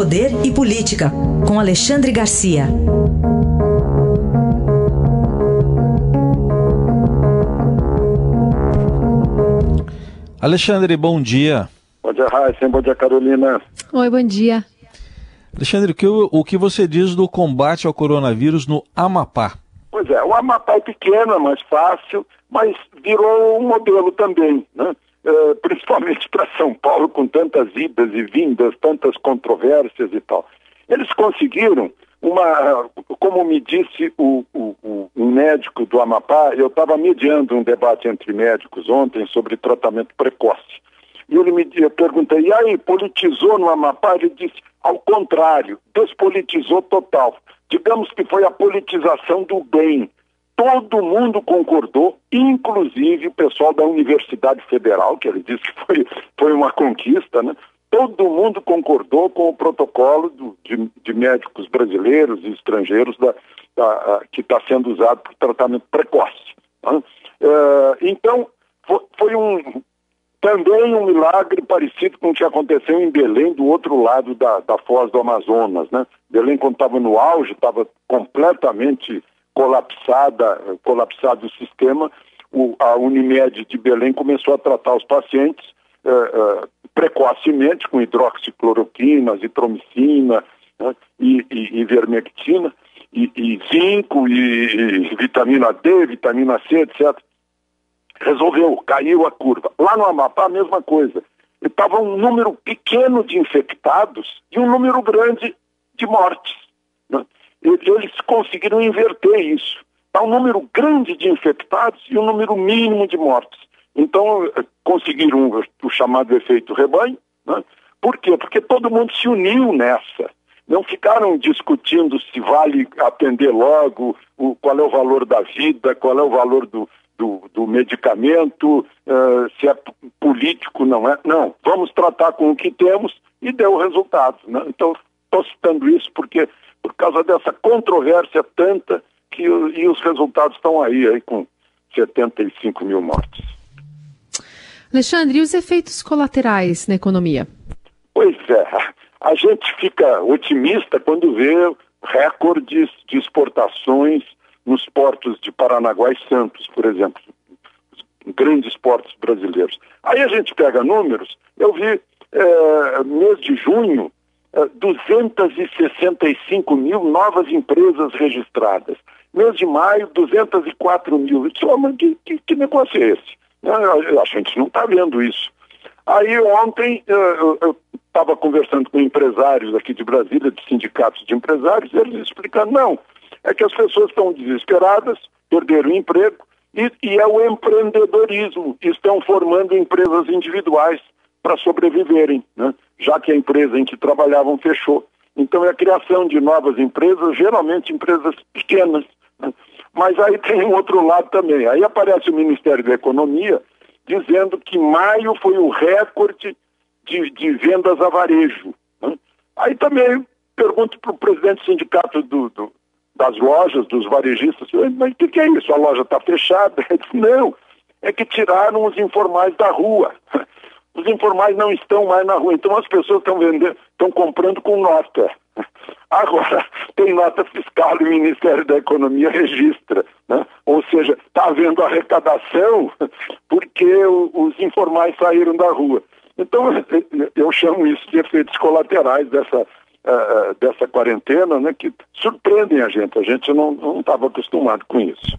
Poder e Política, com Alexandre Garcia. Alexandre, bom dia. Bom dia, Raíssa. Bom dia, Carolina. Oi, bom dia. Alexandre, o que, o que você diz do combate ao coronavírus no Amapá? Pois é, o Amapá é pequeno, é mais fácil, mas virou um modelo também, né? É, principalmente para São Paulo, com tantas idas e vindas, tantas controvérsias e tal. Eles conseguiram uma, como me disse o, o, o médico do Amapá, eu estava mediando um debate entre médicos ontem sobre tratamento precoce. E ele me eu perguntei, e aí, politizou no Amapá? Ele disse, ao contrário, despolitizou total. Digamos que foi a politização do bem. Todo mundo concordou, inclusive o pessoal da Universidade Federal, que ele disse que foi, foi uma conquista, né? todo mundo concordou com o protocolo do, de, de, médicos brasileiros e estrangeiros da, da, que está sendo usado para tratamento precoce. Né? Uh, então, foi, foi, um, também um milagre parecido com o que aconteceu em Belém, do outro lado da, da foz do Amazonas. Né? Belém, quando estava no auge, estava completamente colapsada, colapsado o sistema, o, a Unimed de Belém começou a tratar os pacientes uh, uh, precocemente com hidroxicloroquina, azitromicina né, e, e, e, vermectina, e, e zinco, e, e, vitamina D, vitamina C, etc. Resolveu, caiu a curva. Lá no Amapá, a mesma coisa. Estava um número pequeno de infectados e um número grande de mortes. Né? Eles conseguiram inverter isso. Está um número grande de infectados e um número mínimo de mortes. Então, eh, conseguiram o chamado efeito rebanho. Né? Por quê? Porque todo mundo se uniu nessa. Não ficaram discutindo se vale atender logo, o, qual é o valor da vida, qual é o valor do, do, do medicamento, uh, se é político, não é. Não, vamos tratar com o que temos e deu resultado. Né? Então, estou citando isso porque, por causa dessa controvérsia tanta, que, e os resultados estão aí, aí com 75 mil mortes. Alexandre, e os efeitos colaterais na economia? Pois é, a gente fica otimista quando vê recordes de exportações nos portos de Paranaguá e Santos, por exemplo, grandes portos brasileiros. Aí a gente pega números, eu vi é, mês de junho, 265 mil novas empresas registradas. Mês de maio, 204 mil. Disse, oh, mas que, que, que negócio é esse? A gente não está vendo isso. Aí ontem eu estava conversando com empresários aqui de Brasília, de sindicatos de empresários, e eles explicando, não, é que as pessoas estão desesperadas, perderam o emprego, e, e é o empreendedorismo, estão formando empresas individuais para sobreviverem, né? já que a empresa em que trabalhavam fechou. Então é a criação de novas empresas, geralmente empresas pequenas, né? Mas aí tem um outro lado também. Aí aparece o Ministério da Economia dizendo que maio foi o recorde de, de vendas a varejo. Né? Aí também pergunto para o presidente do sindicato do, do, das lojas, dos varejistas, mas o que, que, é isso? A loja está fechada? Ele não, é que tiraram os informais da rua. Os informais não estão mais na rua, então as pessoas estão vendendo, estão comprando com nota. Agora, tem nota fiscal e o Ministério da Economia registra. Né? Ou seja, está havendo arrecadação porque os informais saíram da rua. Então, eu chamo isso de efeitos colaterais dessa, uh, dessa quarentena, né, que surpreendem a gente. A gente não estava acostumado com isso.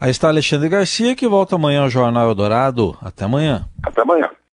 Aí está Alexandre Garcia, que volta amanhã ao Jornal Eldorado. Até amanhã. Até amanhã.